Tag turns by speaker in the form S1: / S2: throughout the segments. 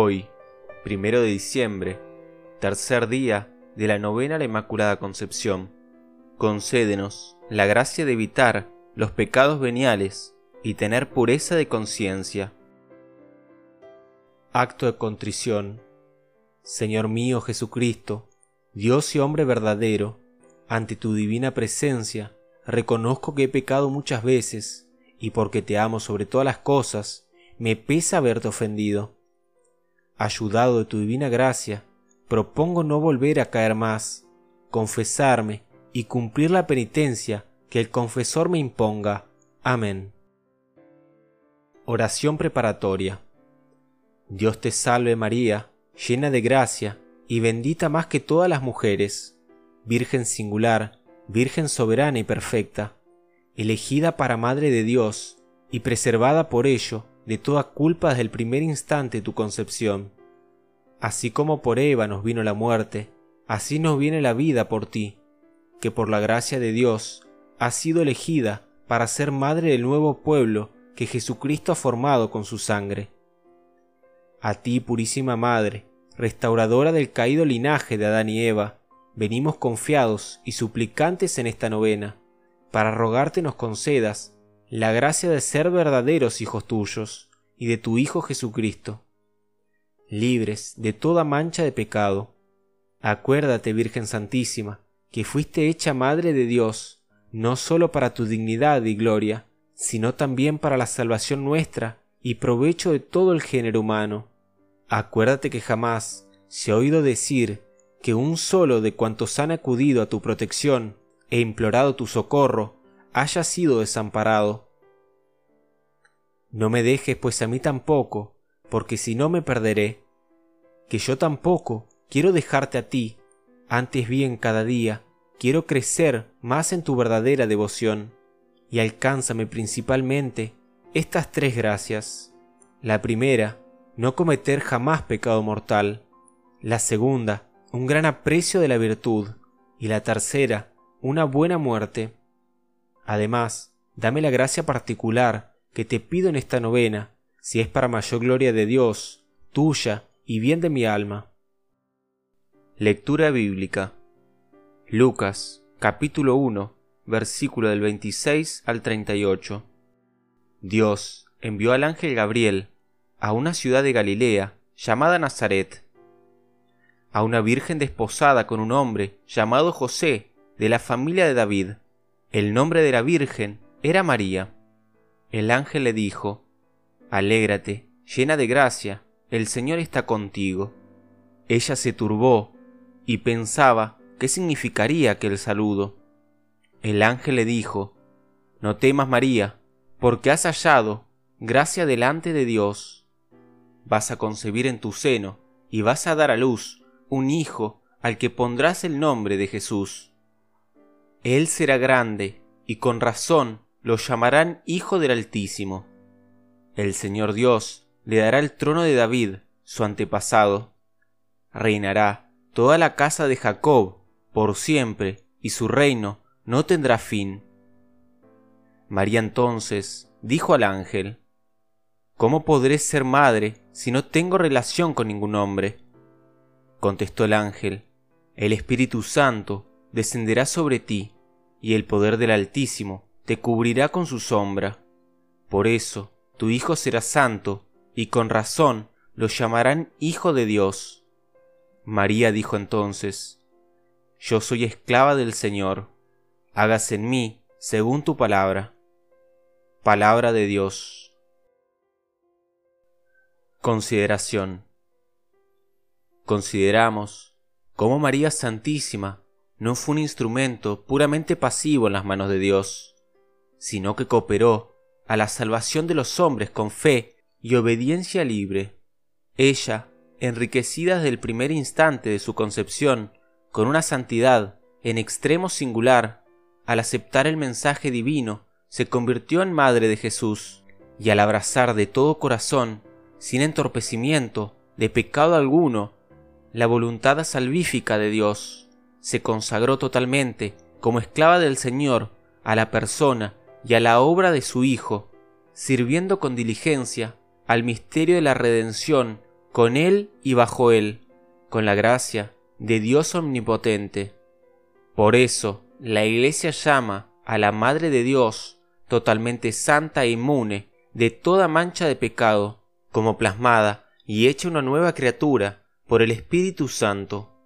S1: Hoy, primero de diciembre, tercer día de la novena a la Inmaculada Concepción, concédenos la gracia de evitar los pecados veniales y tener pureza de conciencia. Acto de contrición. Señor mío Jesucristo, Dios y hombre verdadero, ante tu divina presencia, reconozco que he pecado muchas veces, y porque te amo sobre todas las cosas, me pesa haberte ofendido. Ayudado de tu divina gracia, propongo no volver a caer más, confesarme y cumplir la penitencia que el confesor me imponga. Amén. Oración preparatoria. Dios te salve María, llena de gracia y bendita más que todas las mujeres, Virgen singular, Virgen soberana y perfecta, elegida para Madre de Dios y preservada por ello de toda culpa desde el primer instante de tu concepción. Así como por Eva nos vino la muerte, así nos viene la vida por ti, que por la gracia de Dios has sido elegida para ser madre del nuevo pueblo que Jesucristo ha formado con su sangre. A ti, purísima Madre, restauradora del caído linaje de Adán y Eva, venimos confiados y suplicantes en esta novena, para rogarte nos concedas la gracia de ser verdaderos hijos tuyos y de tu Hijo Jesucristo, libres de toda mancha de pecado. Acuérdate, Virgen Santísima, que fuiste hecha Madre de Dios, no sólo para tu dignidad y gloria, sino también para la salvación nuestra y provecho de todo el género humano. Acuérdate que jamás se ha oído decir que un solo de cuantos han acudido a tu protección e implorado tu socorro haya sido desamparado. No me dejes pues a mí tampoco, porque si no me perderé, que yo tampoco quiero dejarte a ti, antes bien cada día quiero crecer más en tu verdadera devoción, y alcánzame principalmente estas tres gracias. La primera, no cometer jamás pecado mortal. La segunda, un gran aprecio de la virtud. Y la tercera, una buena muerte. Además, dame la gracia particular que te pido en esta novena, si es para mayor gloria de Dios, tuya y bien de mi alma. Lectura bíblica. Lucas, capítulo 1, versículo del 26 al 38. Dios envió al ángel Gabriel a una ciudad de Galilea llamada Nazaret, a una virgen desposada con un hombre llamado José, de la familia de David. El nombre de la Virgen era María. El ángel le dijo, Alégrate, llena de gracia, el Señor está contigo. Ella se turbó y pensaba qué significaría aquel saludo. El ángel le dijo, No temas María, porque has hallado gracia delante de Dios. Vas a concebir en tu seno y vas a dar a luz un hijo al que pondrás el nombre de Jesús. Él será grande, y con razón lo llamarán Hijo del Altísimo. El Señor Dios le dará el trono de David, su antepasado. Reinará toda la casa de Jacob por siempre, y su reino no tendrá fin. María entonces dijo al ángel, ¿Cómo podré ser madre si no tengo relación con ningún hombre? Contestó el ángel, el Espíritu Santo descenderá sobre ti, y el poder del Altísimo te cubrirá con su sombra. Por eso tu Hijo será santo, y con razón lo llamarán Hijo de Dios. María dijo entonces, Yo soy esclava del Señor, hágase en mí según tu palabra. Palabra de Dios. Consideración. Consideramos cómo María Santísima no fue un instrumento puramente pasivo en las manos de Dios, sino que cooperó a la salvación de los hombres con fe y obediencia libre. Ella, enriquecida desde el primer instante de su concepción con una santidad en extremo singular, al aceptar el mensaje divino, se convirtió en madre de Jesús, y al abrazar de todo corazón, sin entorpecimiento, de pecado alguno, la voluntad salvífica de Dios se consagró totalmente como esclava del Señor a la persona y a la obra de su Hijo, sirviendo con diligencia al misterio de la redención con Él y bajo Él, con la gracia de Dios Omnipotente. Por eso, la Iglesia llama a la Madre de Dios, totalmente santa e inmune de toda mancha de pecado, como plasmada y hecha una nueva criatura por el Espíritu Santo.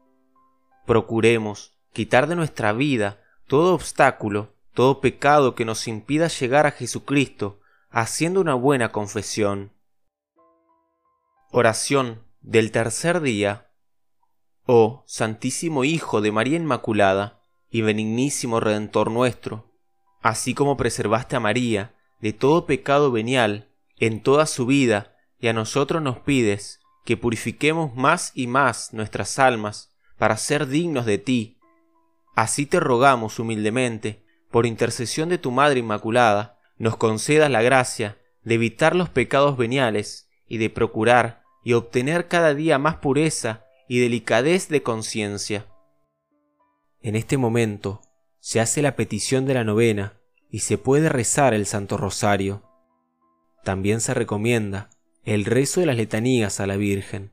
S1: Procuremos quitar de nuestra vida todo obstáculo, todo pecado que nos impida llegar a Jesucristo, haciendo una buena confesión. Oración del tercer día. Oh Santísimo Hijo de María Inmaculada y benignísimo Redentor nuestro, así como preservaste a María de todo pecado venial en toda su vida, y a nosotros nos pides que purifiquemos más y más nuestras almas para ser dignos de ti. Así te rogamos humildemente, por intercesión de tu Madre Inmaculada, nos concedas la gracia de evitar los pecados veniales y de procurar y obtener cada día más pureza y delicadez de conciencia. En este momento se hace la petición de la novena y se puede rezar el Santo Rosario. También se recomienda el rezo de las letanías a la Virgen.